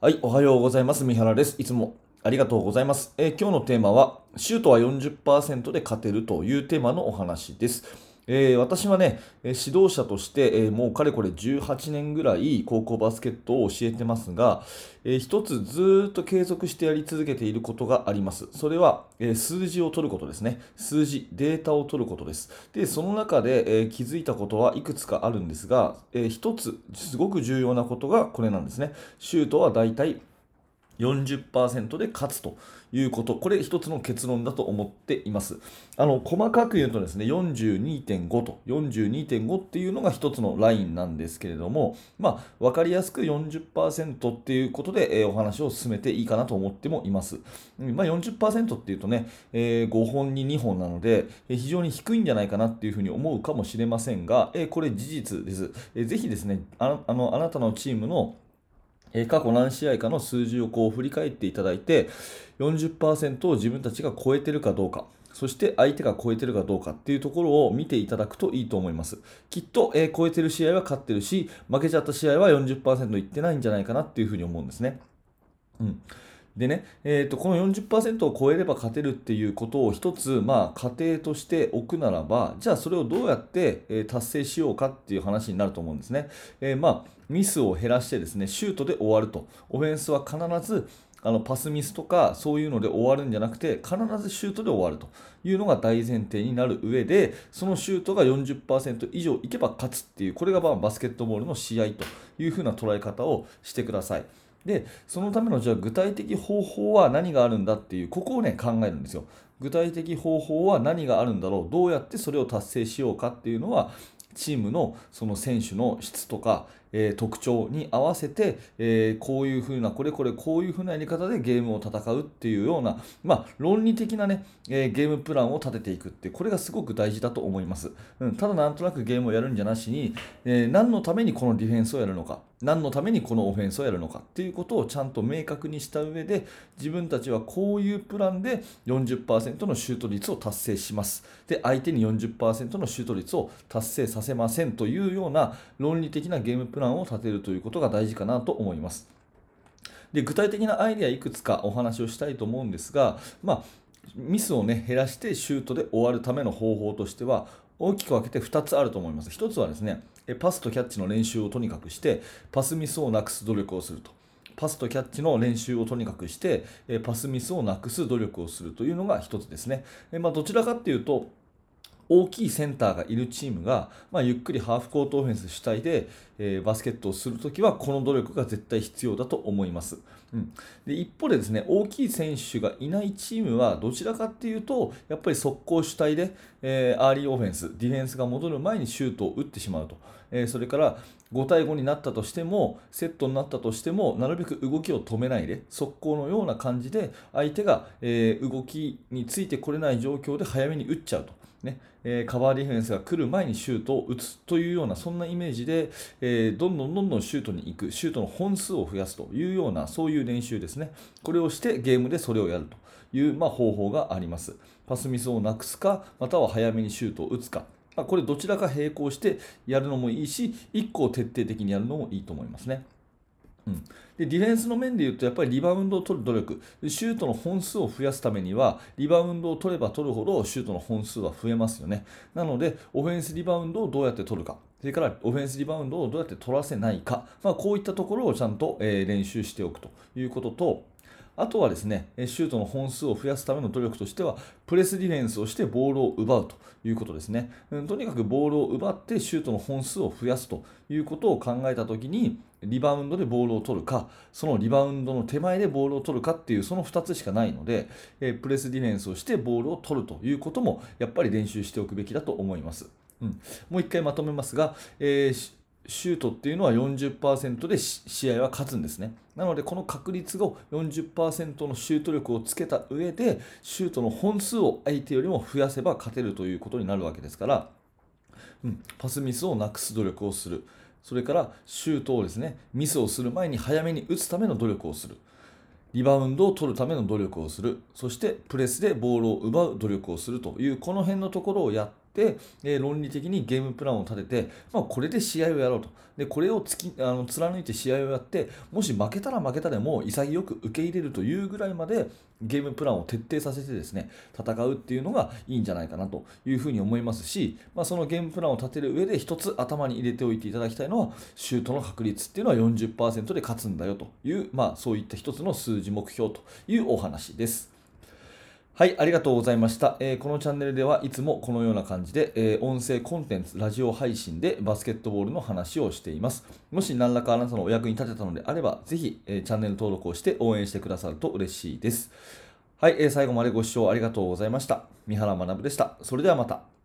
はい、おはようございます。三原です。いつもありがとうございます。えー今日のテーマは、シュートは40%で勝てるというテーマのお話です。えー私はね、指導者として、えーもうかれこれ18年ぐらい高校バスケットを教えてますが、えー一つずっと継続してやり続けていることがあります。それは、え数字を取ることですね。数字、データを取ることです。で、その中で、え気づいたことはいくつかあるんですが、えー一つすごく重要なことがこれなんですね。シュートはだいたい40%で勝つということ、これ一つの結論だと思っています。あの細かく言うとですね、42.5と、42.5っていうのが一つのラインなんですけれども、まあ、分かりやすく40%っていうことで、えーお話を進めていいかなと思ってもいます。うんまあ、40%っていうとね、えー5本に2本なので、えー非常に低いんじゃないかなっていうふうに思うかもしれませんが、えーこれ事実です。えーぜひですねああの、あなたのチームのえ過去何試合かの数字をこう振り返っていただいて、40%を自分たちが超えてるかどうか、そして相手が超えてるかどうかっていうところを見ていただくといいと思います。きっと、えー超えてる試合は勝ってるし、負けちゃった試合は40%いってないんじゃないかなっていうふうに思うんですね。うんでね、えー、とこの40%を超えれば勝てるっていうことを一つ、まあ、仮定としておくならば、じゃあそれをどうやって、え達成しようかっていう話になると思うんですね。えーまあ、ミスを減らしてですね、シュートで終わると。オフェンスは必ずあのパスミスとかそういうので終わるんじゃなくて、必ずシュートで終わるというのが大前提になる上で、そのシュートが40%以上いけば勝つっていう、これがバスケットボールの試合というふうな捉え方をしてください。で、そのためのじゃあ具体的方法は何があるんだっていう、ここをね、考えるんですよ。具体的方法は何があるんだろう、どうやってそれを達成しようかっていうのは、チームのその選手の質とか、えー特徴に合わせて、えーこういうふうな、これこれこういうふうなやり方でゲームを戦うっていうような、まあ、論理的なね、えーゲームプランを立てていくって、これがすごく大事だと思います。うん、ただなんとなくゲームをやるんじゃなしに、え何のためにこのディフェンスをやるのか、何のためにこのオフェンスをやるのかっていうことをちゃんと明確にした上で、自分たちはこういうプランで40%のシュート率を達成します。で、相手に40%のシュート率を達成させませんというような論理的なゲームプランプランを立てるということが大事かなと思います。で具体的なアイデアいくつかお話をしたいと思うんですが、まあ、ミスを、ね、減らしてシュートで終わるための方法としては大きく分けて2つあると思います。1つはですねパスとキャッチの練習をとにかくしてパスミスをなくす努力をすると。パスとキャッチの練習をとにかくしてパスミスをなくす努力をするというのが1つですね。まあ、どちらかっていうと大きいセンターがいるチームが、まあ、ゆっくりハーフコートオフェンス主体で、えーバスケットをするときはこの努力が絶対必要だと思います。うん、で一方でですね大きい選手がいないチームはどちらかっていうとやっぱり速攻主体で、えーアーリーオフェンスディフェンスが戻る前にシュートを打ってしまうと、えそれから5対5になったとしてもセットになったとしてもなるべく動きを止めないで速攻のような感じで相手が、え動きについてこれない状況で早めに打っちゃうと。ね。えカバーディフェンスが来る前にシュートを打つというようなそんなイメージで、えどんどんどんどんシュートに行く。シュートの本数を増やすというようなそういう練習ですね。これをしてゲームでそれをやるという、ま、方法があります。パスミスをなくすかまたは早めにシュートを打つか。まあこれどちらか並行してやるのもいいし1個を徹底的にやるのもいいと思いますね。うん、でディフェンスの面で言うと、やっぱりリバウンドを取る努力、シュートの本数を増やすためには、リバウンドを取れば取るほど、シュートの本数は増えますよね。なので、オフェンスリバウンドをどうやって取るか、それからオフェンスリバウンドをどうやって取らせないか、まあ、こういったところをちゃんと、えー練習しておくということと、あとはですね、シュートの本数を増やすための努力としては、プレスディフェンスをしてボールを奪うということですね。とにかくボールを奪ってシュートの本数を増やすということを考えたときに、リバウンドでボールを取るか、そのリバウンドの手前でボールを取るかっていう、その2つしかないので、プレスディフェンスをしてボールを取るということも、やっぱり練習しておくべきだと思います。うん、もう一回まとめますが、えーシュートっていうのは40%で試合は勝つんですね。なので、この確率を40%のシュート力をつけた上で、シュートの本数を相手よりも増やせば勝てるということになるわけですから、うん、パスミスをなくす努力をする。それからシュートをですね、ミスをする前に早めに打つための努力をする。リバウンドを取るための努力をする。そしてプレスでボールを奪う努力をするという、この辺のところをやっ、て、え論理的にゲームプランを立てて、まあ、これで試合をやろうと。で、これをつきあの貫いて試合をやって、もし負けたら負けたでも潔く受け入れるというぐらいまでゲームプランを徹底させてですね、戦うっていうのがいいんじゃないかなというふうに思いますし、まあ、そのゲームプランを立てる上で一つ頭に入れておいていただきたいのは、シュートの確率っていうのは40%で勝つんだよという、まあ、そういった一つの数字目標というお話です。はい、ありがとうございました。えーこのチャンネルではいつもこのような感じで、えー音声コンテンツ、ラジオ配信でバスケットボールの話をしています。もし何らかあなたのお役に立てたのであれば、ぜひ、えーチャンネル登録をして応援してくださると嬉しいです。はい、えー最後までご視聴ありがとうございました。三原学でした。それではまた。